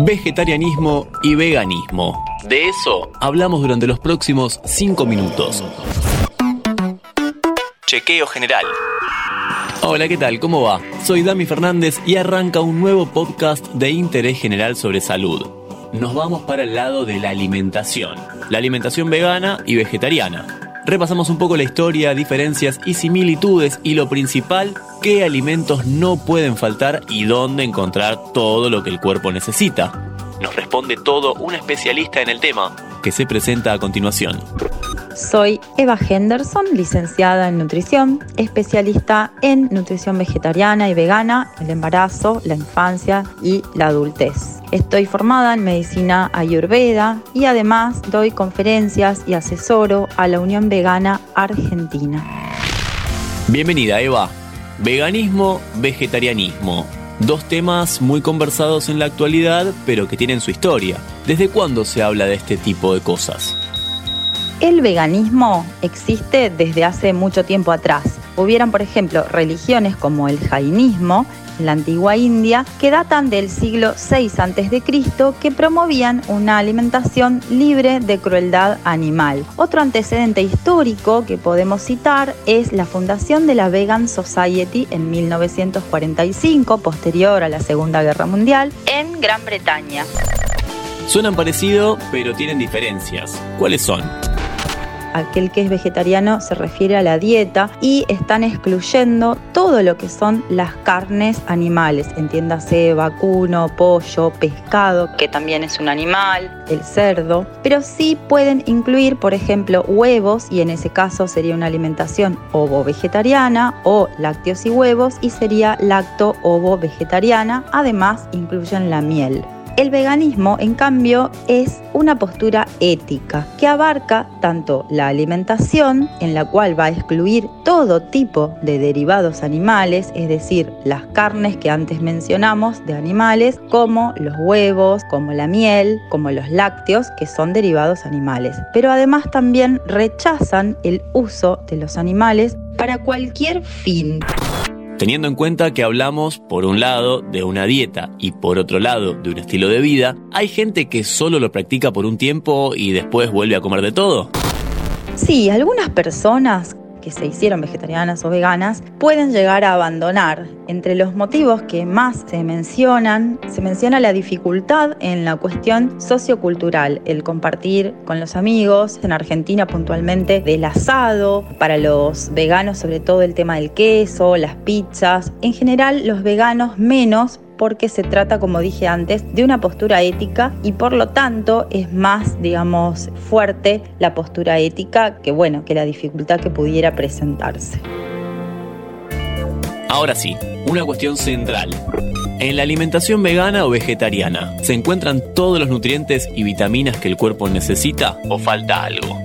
vegetarianismo y veganismo. De eso hablamos durante los próximos 5 minutos. Chequeo general. Hola, ¿qué tal? ¿Cómo va? Soy Dami Fernández y arranca un nuevo podcast de interés general sobre salud. Nos vamos para el lado de la alimentación. La alimentación vegana y vegetariana. Repasamos un poco la historia, diferencias y similitudes y lo principal, qué alimentos no pueden faltar y dónde encontrar todo lo que el cuerpo necesita. Nos responde todo un especialista en el tema, que se presenta a continuación. Soy Eva Henderson, licenciada en nutrición, especialista en nutrición vegetariana y vegana, el embarazo, la infancia y la adultez. Estoy formada en medicina ayurveda y además doy conferencias y asesoro a la Unión Vegana Argentina. Bienvenida Eva. Veganismo, vegetarianismo. Dos temas muy conversados en la actualidad, pero que tienen su historia. ¿Desde cuándo se habla de este tipo de cosas? El veganismo existe desde hace mucho tiempo atrás. Hubieran, por ejemplo, religiones como el jainismo en la antigua India que datan del siglo VI a.C. que promovían una alimentación libre de crueldad animal. Otro antecedente histórico que podemos citar es la fundación de la Vegan Society en 1945, posterior a la Segunda Guerra Mundial, en Gran Bretaña. Suenan parecido, pero tienen diferencias. ¿Cuáles son? Aquel que es vegetariano se refiere a la dieta y están excluyendo todo lo que son las carnes animales, entiéndase vacuno, pollo, pescado, que también es un animal, el cerdo, pero sí pueden incluir, por ejemplo, huevos y en ese caso sería una alimentación ovo-vegetariana o lácteos y huevos y sería lacto-ovo-vegetariana, además incluyen la miel. El veganismo, en cambio, es una postura ética que abarca tanto la alimentación, en la cual va a excluir todo tipo de derivados animales, es decir, las carnes que antes mencionamos de animales, como los huevos, como la miel, como los lácteos, que son derivados animales. Pero además también rechazan el uso de los animales para cualquier fin teniendo en cuenta que hablamos, por un lado, de una dieta y por otro lado, de un estilo de vida, ¿hay gente que solo lo practica por un tiempo y después vuelve a comer de todo? Sí, algunas personas que se hicieron vegetarianas o veganas pueden llegar a abandonar. Entre los motivos que más se mencionan, se menciona la dificultad en la cuestión sociocultural, el compartir con los amigos, en Argentina puntualmente del asado, para los veganos sobre todo el tema del queso, las pizzas, en general los veganos menos porque se trata, como dije antes, de una postura ética y por lo tanto es más, digamos, fuerte la postura ética que, bueno, que la dificultad que pudiera presentarse. Ahora sí, una cuestión central. En la alimentación vegana o vegetariana, ¿se encuentran todos los nutrientes y vitaminas que el cuerpo necesita o falta algo?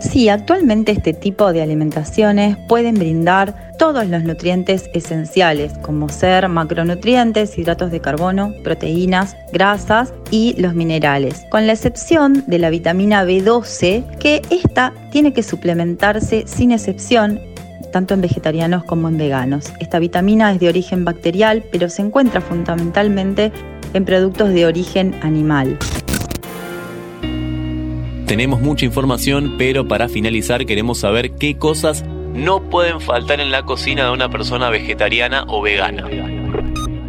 Sí, actualmente este tipo de alimentaciones pueden brindar todos los nutrientes esenciales, como ser macronutrientes, hidratos de carbono, proteínas, grasas y los minerales, con la excepción de la vitamina B12, que esta tiene que suplementarse sin excepción tanto en vegetarianos como en veganos. Esta vitamina es de origen bacterial, pero se encuentra fundamentalmente en productos de origen animal. Tenemos mucha información, pero para finalizar queremos saber qué cosas no pueden faltar en la cocina de una persona vegetariana o vegana.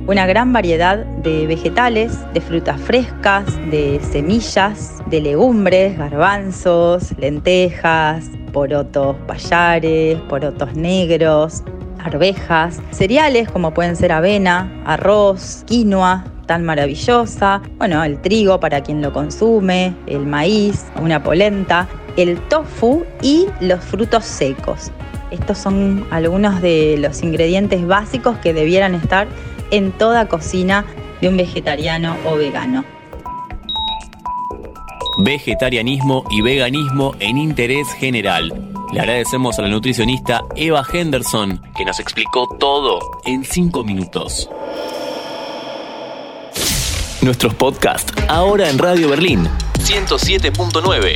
Una gran variedad de vegetales, de frutas frescas, de semillas, de legumbres, garbanzos, lentejas, porotos payares, porotos negros, arvejas, cereales como pueden ser avena, arroz, quinoa, tan maravillosa, bueno, el trigo para quien lo consume, el maíz, una polenta, el tofu y los frutos secos. Estos son algunos de los ingredientes básicos que debieran estar en toda cocina de un vegetariano o vegano. Vegetarianismo y veganismo en interés general. Le agradecemos a la nutricionista Eva Henderson que nos explicó todo en 5 minutos. Nuestros podcasts ahora en Radio Berlín 107.9